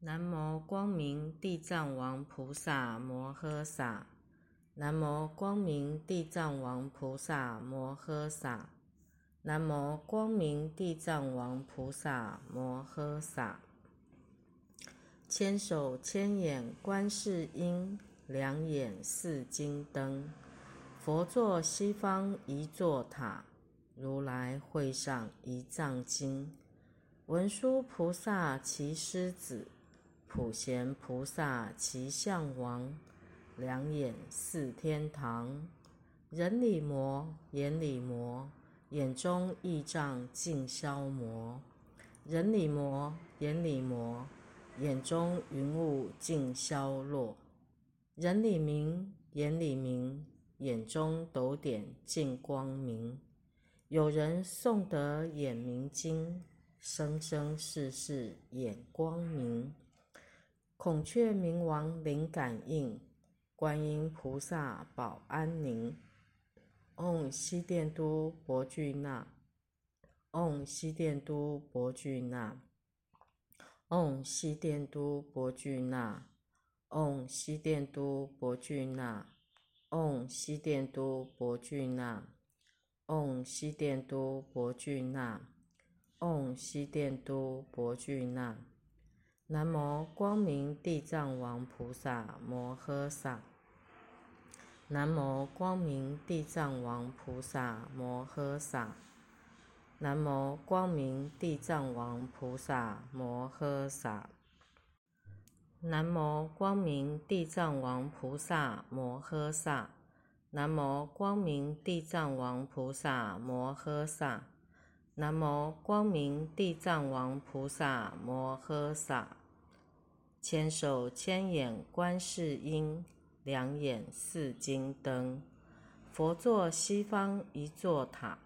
南无光明地藏王菩萨摩诃萨，南无光明地藏王菩萨摩诃萨，南无光明地藏王菩萨摩诃萨。千手千眼观世音，两眼似金灯。佛坐西方一座塔，如来会上一藏经。文殊菩萨骑狮子。普贤菩萨骑象王，两眼似天堂。人里魔，眼里魔，眼中异障尽消磨。人里魔，眼里魔，眼中云雾尽消落。人里明，眼里明，眼中斗点尽光明。有人诵得眼明经，生生世世眼光明。孔雀明王灵感应，观音菩萨保安宁。唵悉殿都博俱那，唵悉殿都博俱那，唵悉殿都博俱那，唵悉殿都博俱那，唵悉殿都博俱那，唵悉殿都博俱那，唵悉殿都博俱那。南无光明地藏王菩萨摩诃萨。南无光明地藏王菩萨摩诃萨。南无光明地藏王菩萨摩诃萨。南无光明地藏王菩萨摩诃萨。南无光明地藏王菩萨摩诃萨。南无光明地藏王菩萨摩诃萨。千手千眼观世音，两眼似金灯。佛坐西方一座塔，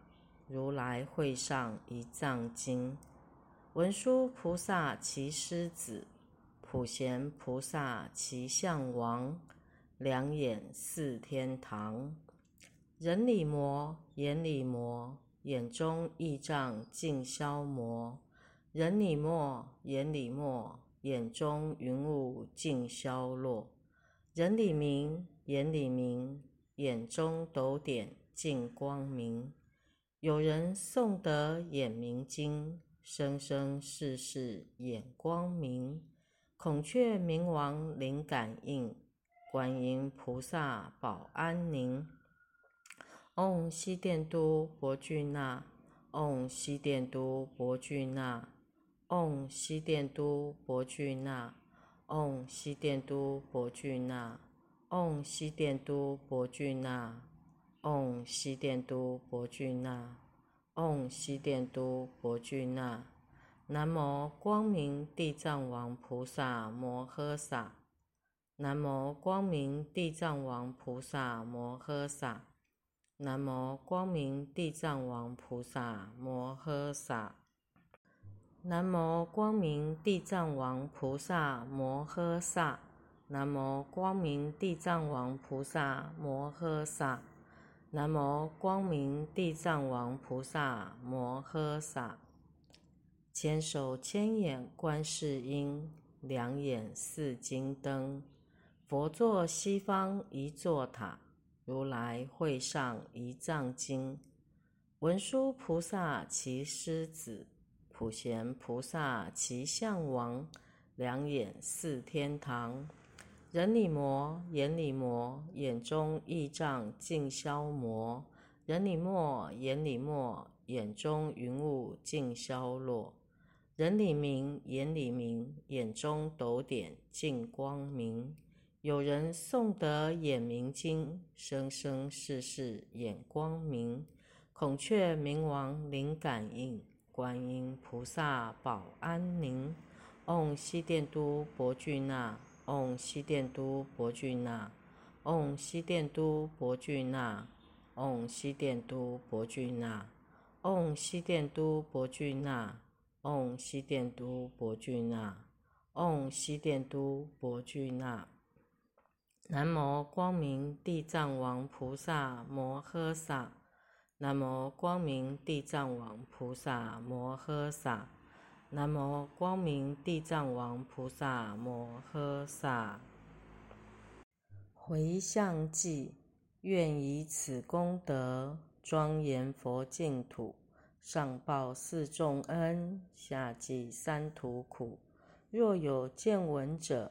如来会上一藏经。文殊菩萨骑狮子，普贤菩萨骑象王，两眼似天堂。人里魔，眼里魔，眼中异障尽消磨。人里没，眼里没，眼中云雾尽消落。人里明，眼里明，眼中斗点尽光明。有人诵得眼明经，生生世世眼光明。孔雀明王灵感应，观音菩萨保安宁。唵悉殿都博俱那，唵悉殿都博俱那。唵悉殿都博俱那，唵悉殿都博俱那，唵悉殿都博俱那，唵悉殿都博俱那，唵悉殿都博俱那。南无光明地藏王菩萨摩诃萨。南无光明地藏王菩萨摩诃萨。南无光明地藏王菩萨摩诃萨。南无光明地藏王菩萨摩诃萨，南无光明地藏王菩萨摩诃萨，南无光明地藏王菩萨摩诃萨。千手千眼观世音，两眼似金灯。佛坐西方一座塔，如来会上一藏经。文殊菩萨骑狮子。普贤菩萨骑象王，两眼似天堂。人里魔，眼里魔，眼中异障尽消磨。人里墨，眼里墨，眼中云雾尽消落。人里明，眼里明，眼中斗点尽光明。有人诵得眼明经，生生世世眼光明。孔雀明王灵感应。观音菩萨保安宁。唵悉殿都博俱那，唵悉殿都博俱那，唵悉殿都博俱那，唵悉殿都博俱那，唵悉殿都博俱那，唵悉殿都博俱那，唵悉殿都博俱那。南无光明地藏王菩萨摩诃萨。南无光明地藏王菩萨摩诃萨，南无光明地藏王菩萨摩诃萨。回向偈：愿以此功德，庄严佛净土，上报四重恩，下济三途苦。若有见闻者，